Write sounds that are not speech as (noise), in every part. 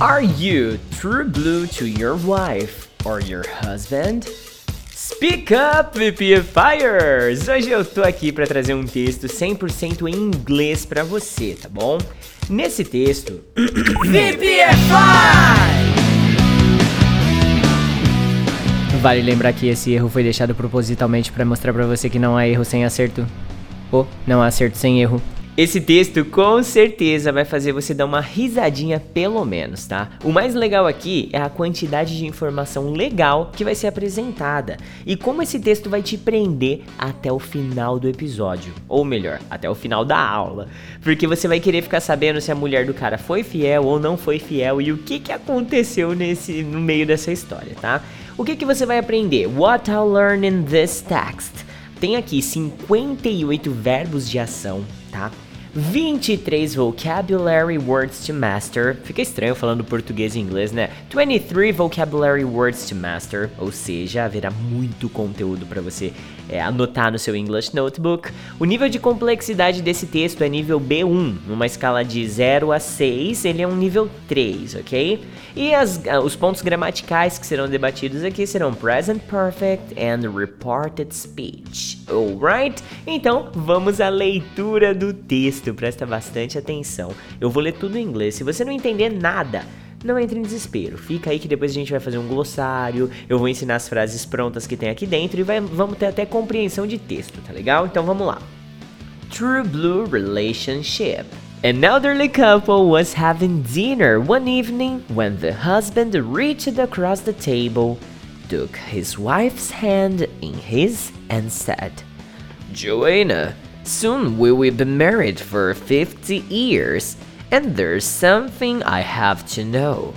Are you true blue to your wife or your husband? Speak up, VPFires! Hoje eu tô aqui para trazer um texto 100% em inglês para você, tá bom? Nesse texto, (coughs) VPFI! Vale lembrar que esse erro foi deixado propositalmente para mostrar para você que não há erro sem acerto. Ou não há acerto sem erro. Esse texto com certeza vai fazer você dar uma risadinha pelo menos, tá? O mais legal aqui é a quantidade de informação legal que vai ser apresentada e como esse texto vai te prender até o final do episódio, ou melhor, até o final da aula, porque você vai querer ficar sabendo se a mulher do cara foi fiel ou não foi fiel e o que que aconteceu nesse no meio dessa história, tá? O que que você vai aprender? What I'll learn in this text. Tem aqui 58 verbos de ação, tá? 23 vocabulary words to master. Fica estranho falando português e inglês, né? 23 vocabulary words to master, ou seja, haverá muito conteúdo para você é, anotar no seu English Notebook. O nível de complexidade desse texto é nível B1, numa escala de 0 a 6, ele é um nível 3, ok? E as, os pontos gramaticais que serão debatidos aqui serão present perfect and reported speech, alright? Então, vamos à leitura do texto, presta bastante atenção. Eu vou ler tudo em inglês, se você não entender nada, não entre em desespero. Fica aí que depois a gente vai fazer um glossário, eu vou ensinar as frases prontas que tem aqui dentro e vai, vamos ter até compreensão de texto, tá legal? Então vamos lá. True Blue Relationship. An elderly couple was having dinner one evening when the husband reached across the table, took his wife's hand in his, and said, Joanna, soon we will be married for 50 years. And there's something I have to know.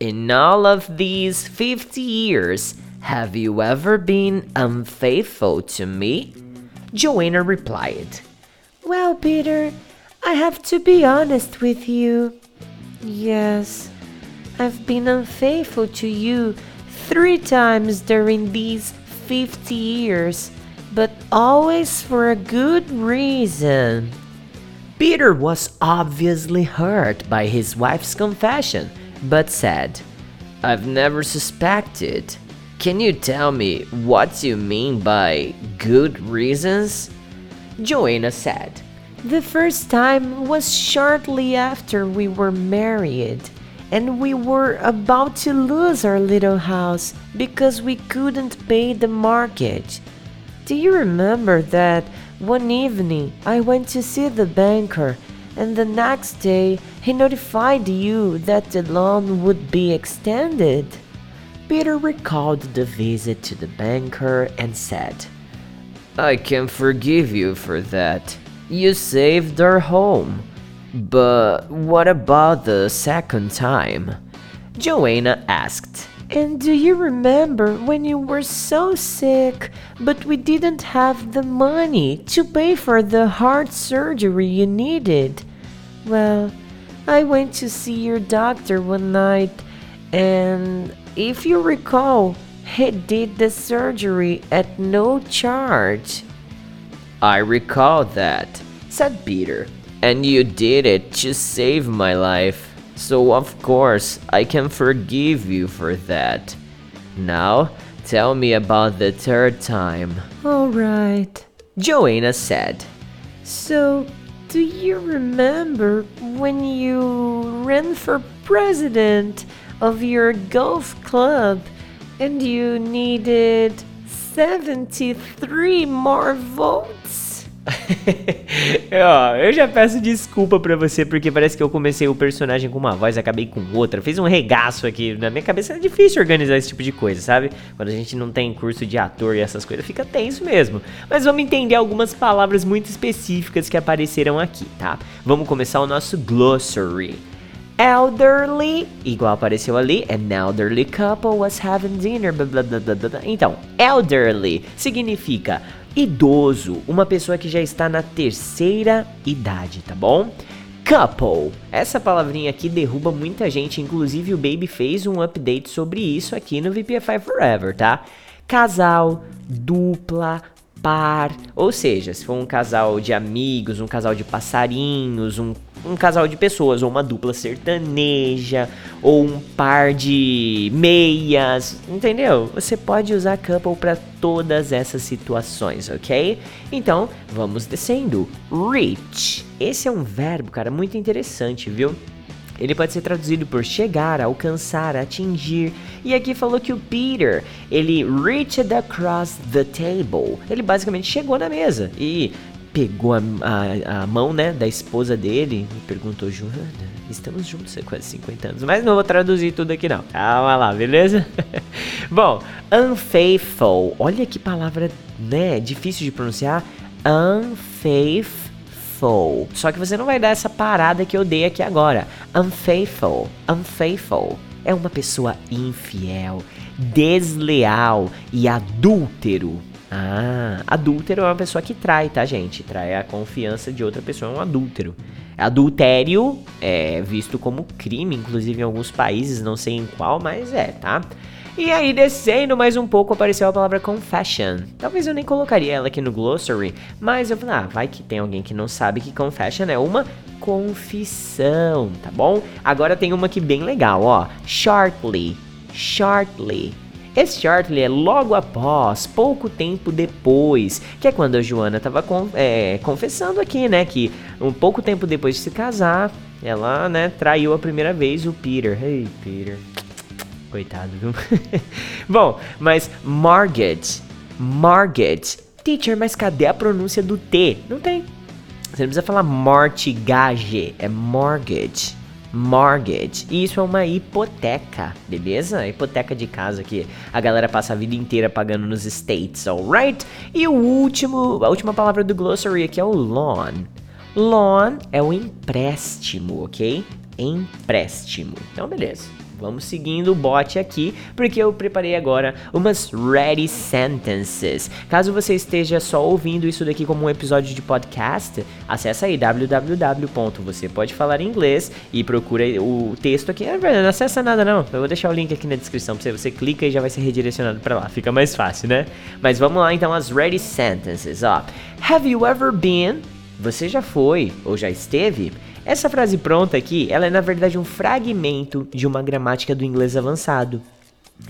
In all of these 50 years, have you ever been unfaithful to me? Joanna replied, Well, Peter, I have to be honest with you. Yes, I've been unfaithful to you three times during these 50 years, but always for a good reason. Peter was obviously hurt by his wife's confession, but said, I've never suspected. Can you tell me what you mean by good reasons? Joanna said, The first time was shortly after we were married, and we were about to lose our little house because we couldn't pay the mortgage. Do you remember that one evening I went to see the banker, and the next day he notified you that the loan would be extended? Peter recalled the visit to the banker and said, I can forgive you for that. You saved our home. But what about the second time? Joanna asked. And do you remember when you were so sick, but we didn't have the money to pay for the heart surgery you needed? Well, I went to see your doctor one night, and if you recall, he did the surgery at no charge. I recall that, said Peter, and you did it to save my life. So, of course, I can forgive you for that. Now, tell me about the third time. All right, Joanna said. So, do you remember when you ran for president of your golf club and you needed 73 more votes? (laughs) Ó, eu já peço desculpa pra você, porque parece que eu comecei o personagem com uma voz e acabei com outra. Fiz um regaço aqui. Na minha cabeça é difícil organizar esse tipo de coisa, sabe? Quando a gente não tem curso de ator e essas coisas, fica tenso mesmo. Mas vamos entender algumas palavras muito específicas que apareceram aqui, tá? Vamos começar o nosso glossary. Elderly, igual apareceu ali, an elderly couple was having dinner, blá, blá, blá, blá, blá. Então, elderly significa idoso, uma pessoa que já está na terceira idade, tá bom? Couple. Essa palavrinha aqui derruba muita gente, inclusive o Baby fez um update sobre isso aqui no VPFI Forever, tá? Casal, dupla, par, ou seja, se for um casal de amigos, um casal de passarinhos, um um casal de pessoas, ou uma dupla sertaneja, ou um par de meias, entendeu? Você pode usar couple para todas essas situações, ok? Então, vamos descendo. Reach. Esse é um verbo, cara, muito interessante, viu? Ele pode ser traduzido por chegar, alcançar, atingir. E aqui falou que o Peter, ele reached across the table. Ele basicamente chegou na mesa e pegou a, a, a, mão, né, da esposa dele e perguntou, Joana, estamos juntos há quase 50 anos, mas não vou traduzir tudo aqui não. Calma lá, beleza? (laughs) Bom, unfaithful, olha que palavra, né, difícil de pronunciar. Unfaithful. Só que você não vai dar essa parada que eu dei aqui agora. Unfaithful, unfaithful. É uma pessoa infiel, desleal e adúltero. Ah, adúltero é uma pessoa que trai, tá, gente? Trai a confiança de outra pessoa, é um adúltero. Adultério é visto como crime, inclusive em alguns países, não sei em qual, mas é, tá? E aí, descendo mais um pouco, apareceu a palavra confession. Talvez eu nem colocaria ela aqui no glossary, mas eu falei, ah, vai que tem alguém que não sabe que confession é uma confissão, tá bom? Agora tem uma aqui bem legal, ó. Shortly. Shortly esse Chartley é logo após, pouco tempo depois, que é quando a Joana estava é, confessando aqui, né, que um pouco tempo depois de se casar, ela, né, traiu a primeira vez o Peter. Hey, Peter. Coitado, viu? (laughs) Bom, mas Margaret, Margaret, teacher, mas cadê a pronúncia do T? Não tem. Você não precisa falar mortigage, é Margaret mortgage. E isso é uma hipoteca, beleza? Hipoteca de casa que a galera passa a vida inteira pagando nos States, alright? E o último, a última palavra do glossary aqui é o loan. Loan é o empréstimo, ok? Empréstimo. Então, beleza. Vamos seguindo o bot aqui, porque eu preparei agora umas ready sentences. Caso você esteja só ouvindo isso daqui como um episódio de podcast, acessa aí www.vocêpodefalaringlês e procura o texto aqui. Não acessa nada não, eu vou deixar o link aqui na descrição pra você. Você clica e já vai ser redirecionado para lá, fica mais fácil, né? Mas vamos lá então as ready sentences, ó. Have you ever been? Você já foi ou já esteve? Essa frase pronta aqui, ela é na verdade um fragmento de uma gramática do inglês avançado.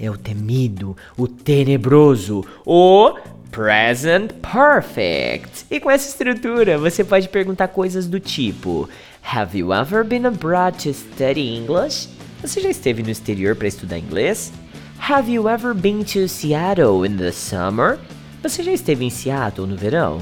É o temido, o tenebroso, o present perfect. E com essa estrutura, você pode perguntar coisas do tipo: Have you ever been abroad to study English? Você já esteve no exterior para estudar inglês? Have you ever been to Seattle in the summer? Você já esteve em Seattle no verão?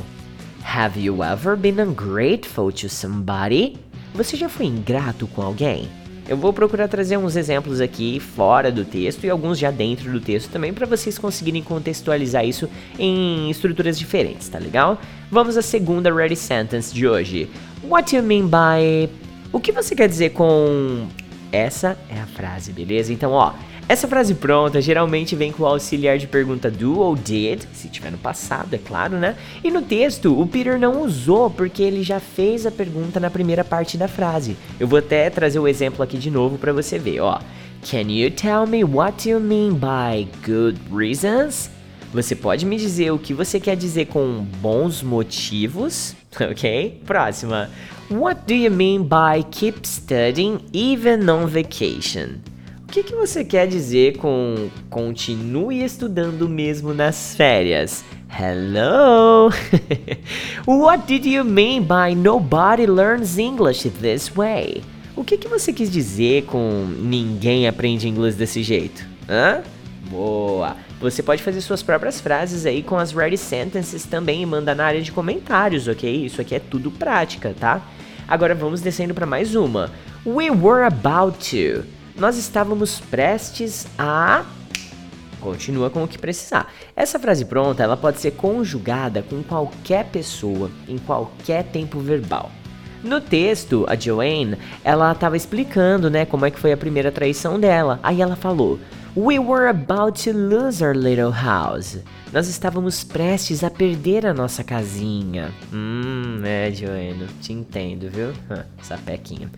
Have you ever been ungrateful to somebody? Você já foi ingrato com alguém? Eu vou procurar trazer uns exemplos aqui fora do texto e alguns já dentro do texto também para vocês conseguirem contextualizar isso em estruturas diferentes, tá legal? Vamos à segunda ready sentence de hoje. What do you mean by O que você quer dizer com essa é a frase, beleza? Então, ó, essa frase pronta geralmente vem com o auxiliar de pergunta do ou did, se tiver no passado, é claro, né? E no texto, o Peter não usou porque ele já fez a pergunta na primeira parte da frase. Eu vou até trazer o exemplo aqui de novo para você ver, ó. Can you tell me what you mean by good reasons? Você pode me dizer o que você quer dizer com bons motivos? (laughs) Ok? Próxima. What do you mean by keep studying even on vacation? O que, que você quer dizer com continue estudando mesmo nas férias? Hello! (laughs) What did you mean by nobody learns English this way? O que, que você quis dizer com ninguém aprende inglês desse jeito? Hã? Boa! Você pode fazer suas próprias frases aí com as ready sentences também e mandar na área de comentários, ok? Isso aqui é tudo prática, tá? Agora vamos descendo para mais uma. We were about to nós estávamos prestes a continua com o que precisar. Essa frase pronta, ela pode ser conjugada com qualquer pessoa em qualquer tempo verbal. No texto, a Joanne, ela estava explicando, né, como é que foi a primeira traição dela. Aí ela falou: We were about to lose our little house. Nós estávamos prestes a perder a nossa casinha. Hum, é, Joana, te entendo, viu? Sapequinha.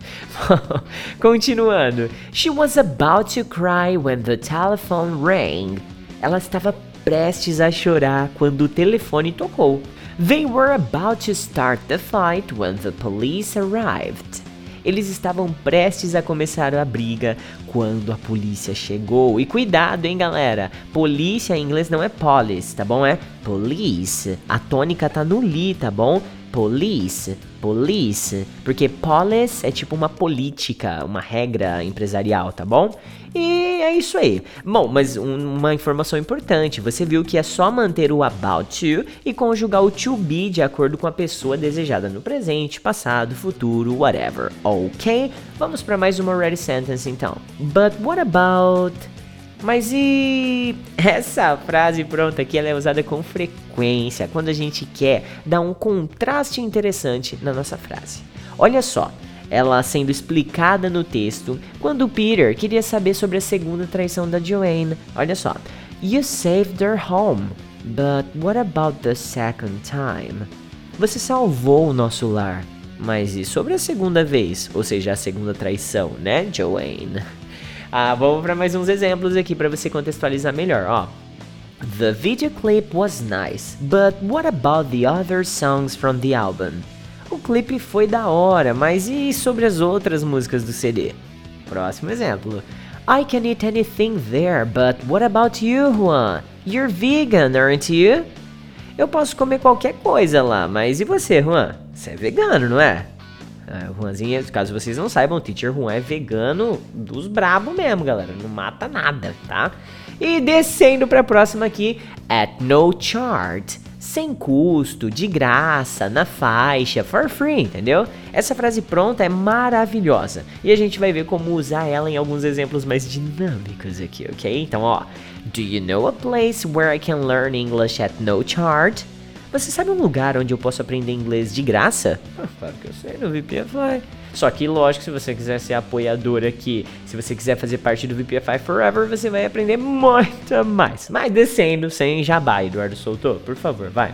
(laughs) Continuando. She was about to cry when the telephone rang. Ela estava prestes a chorar quando o telefone tocou. They were about to start the fight when the police arrived. Eles estavam prestes a começar a briga quando a polícia chegou. E cuidado, hein, galera? Polícia em inglês não é police, tá bom? É police. A tônica tá no li, tá bom? Police, police, porque policy é tipo uma política, uma regra empresarial, tá bom? E é isso aí. Bom, mas um, uma informação importante, você viu que é só manter o about to e conjugar o to be de acordo com a pessoa desejada no presente, passado, futuro, whatever, ok? Vamos para mais uma ready sentence então. But what about... Mas e essa frase pronta aqui ela é usada com frequência quando a gente quer dar um contraste interessante na nossa frase. Olha só, ela sendo explicada no texto quando Peter queria saber sobre a segunda traição da Joanne. Olha só, You saved their home, but what about the second time? Você salvou o nosso lar, mas e sobre a segunda vez, ou seja, a segunda traição, né, Joanne? Ah, vamos para mais uns exemplos aqui para você contextualizar melhor, ó. The video clip was nice, but what about the other songs from the album? O clipe foi da hora, mas e sobre as outras músicas do CD? Próximo exemplo. I can eat anything there, but what about you, Juan? You're vegan, aren't you? Eu posso comer qualquer coisa lá, mas e você, Juan? Você é vegano, não é? Uh, Juanzinho, caso vocês não saibam, o Teacher Juan é vegano dos brabo mesmo, galera. Não mata nada, tá? E descendo pra próxima aqui, at no chart. Sem custo, de graça, na faixa, for free, entendeu? Essa frase pronta é maravilhosa e a gente vai ver como usar ela em alguns exemplos mais dinâmicos aqui, ok? Então, ó, do you know a place where I can learn English at no chart? Você sabe um lugar onde eu posso aprender inglês de graça? (laughs) Claro que eu sei, no VPFI. Só que, lógico, se você quiser ser apoiador aqui, se você quiser fazer parte do VPFI Forever, você vai aprender muito (laughs) mais. Mas descendo, sem jabá, Eduardo soltou, por favor, vai.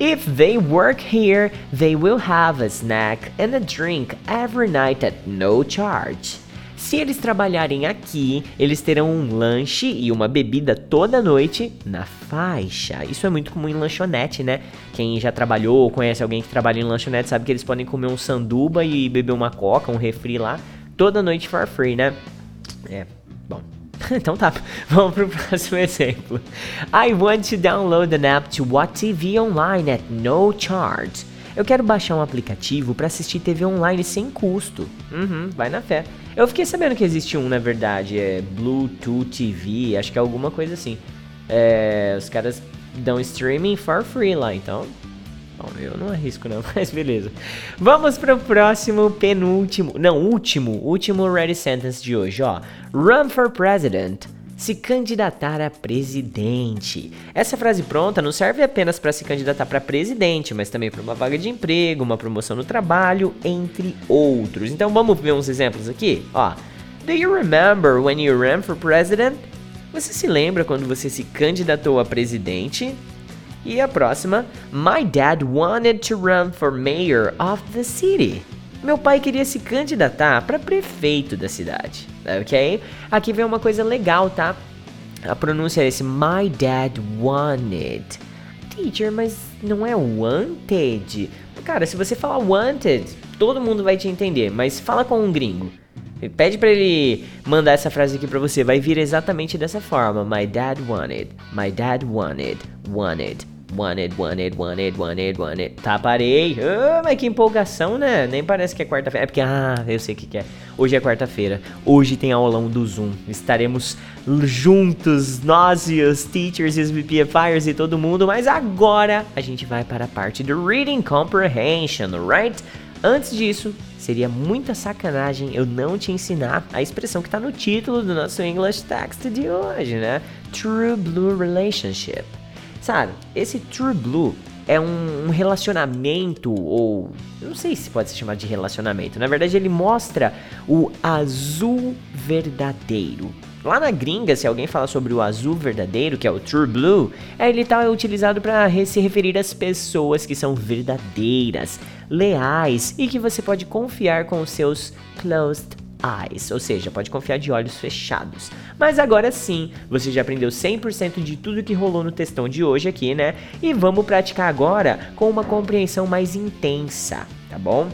If they work here, they will have a snack and a drink every night at no charge. Se eles trabalharem aqui, eles terão um lanche e uma bebida toda noite na faixa. Isso é muito comum em lanchonete, né? Quem já trabalhou ou conhece alguém que trabalha em lanchonete sabe que eles podem comer um sanduba e beber uma coca, um refri lá, toda noite for free, né? É, bom. (laughs) então tá, (laughs) vamos pro próximo exemplo. I want to download an app to watch TV online at no charge. Eu quero baixar um aplicativo para assistir TV online sem custo. Uhum, vai na fé. Eu fiquei sabendo que existe um, na verdade, é Bluetooth TV, acho que é alguma coisa assim. É, os caras dão streaming for free lá, então. Bom, eu não arrisco não, (laughs) mas beleza. Vamos para o próximo, penúltimo, não, último, último ready sentence de hoje, ó. Run for president se candidatar a presidente. Essa frase pronta não serve apenas para se candidatar para presidente, mas também para uma vaga de emprego, uma promoção no trabalho, entre outros. Então vamos ver uns exemplos aqui? Ó, do you remember when you ran for president? Você se lembra quando você se candidatou a presidente? E a próxima, my dad wanted to run for mayor of the city. Meu pai queria se candidatar para prefeito da cidade, ok? Aqui vem uma coisa legal, tá? A pronúncia é My Dad Wanted. Teacher, mas não é wanted? Cara, se você falar wanted, todo mundo vai te entender, mas fala com um gringo. Pede para ele mandar essa frase aqui para você, vai vir exatamente dessa forma. My dad wanted, my dad wanted, wanted. Wanted, wanted, wanted, wanted, wanted. Tá, parei. Oh, mas que empolgação, né? Nem parece que é quarta-feira. É porque, ah, eu sei o que, que é. Hoje é quarta-feira. Hoje tem aulão do Zoom. Estaremos juntos, nós e os teachers e os BPFires e todo mundo. Mas agora a gente vai para a parte do Reading Comprehension, right? Antes disso, seria muita sacanagem eu não te ensinar a expressão que está no título do nosso English Text de hoje, né? True Blue Relationship. Sabe, esse True Blue é um, um, relacionamento, ou não sei se pode ser chamado de relacionamento. Na verdade, ele mostra o azul verdadeiro. Lá na gringa, se alguém fala sobre o azul verdadeiro, que é o True Blue, ele tá utilizado para se referir às pessoas que são verdadeiras, leais e que você pode confiar com os seus closed eyes, ou seja, pode confiar de olhos fechados. Mas agora sim, você já aprendeu 100% de tudo que rolou no textão de hoje aqui, né? E vamos praticar agora com uma compreensão mais intensa, tá bom?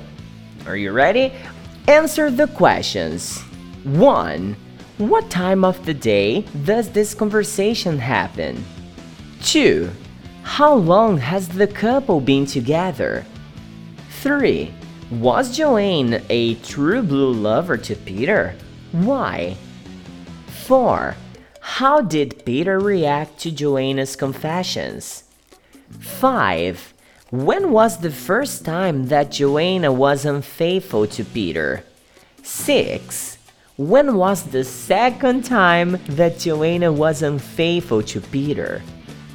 Are you ready? Answer the questions. 1. What time of the day does this conversation happen? 2. How long has the couple been together? 3. Was Joanne a true blue lover to Peter? Why? 4. How did Peter react to Joanna's confessions? 5. When was the first time that Joanna was unfaithful to Peter? 6. When was the second time that Joanna was unfaithful to Peter?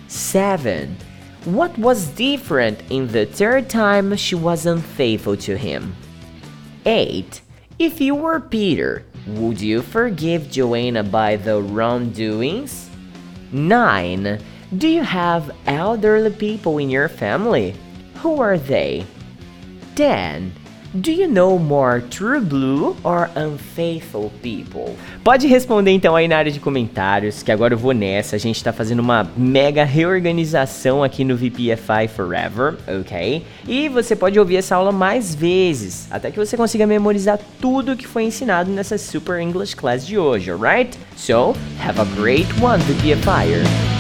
7. What was different in the third time she was unfaithful to him? 8. If you were Peter, would you forgive Joanna by the wrongdoings? 9. Do you have elderly people in your family? Who are they? 10. Do you know more true blue or unfaithful people? Pode responder então aí na área de comentários, que agora eu vou nessa. A gente tá fazendo uma mega reorganização aqui no VPFI Forever, ok? E você pode ouvir essa aula mais vezes, até que você consiga memorizar tudo que foi ensinado nessa Super English Class de hoje, alright? So, have a great one, VPFIer!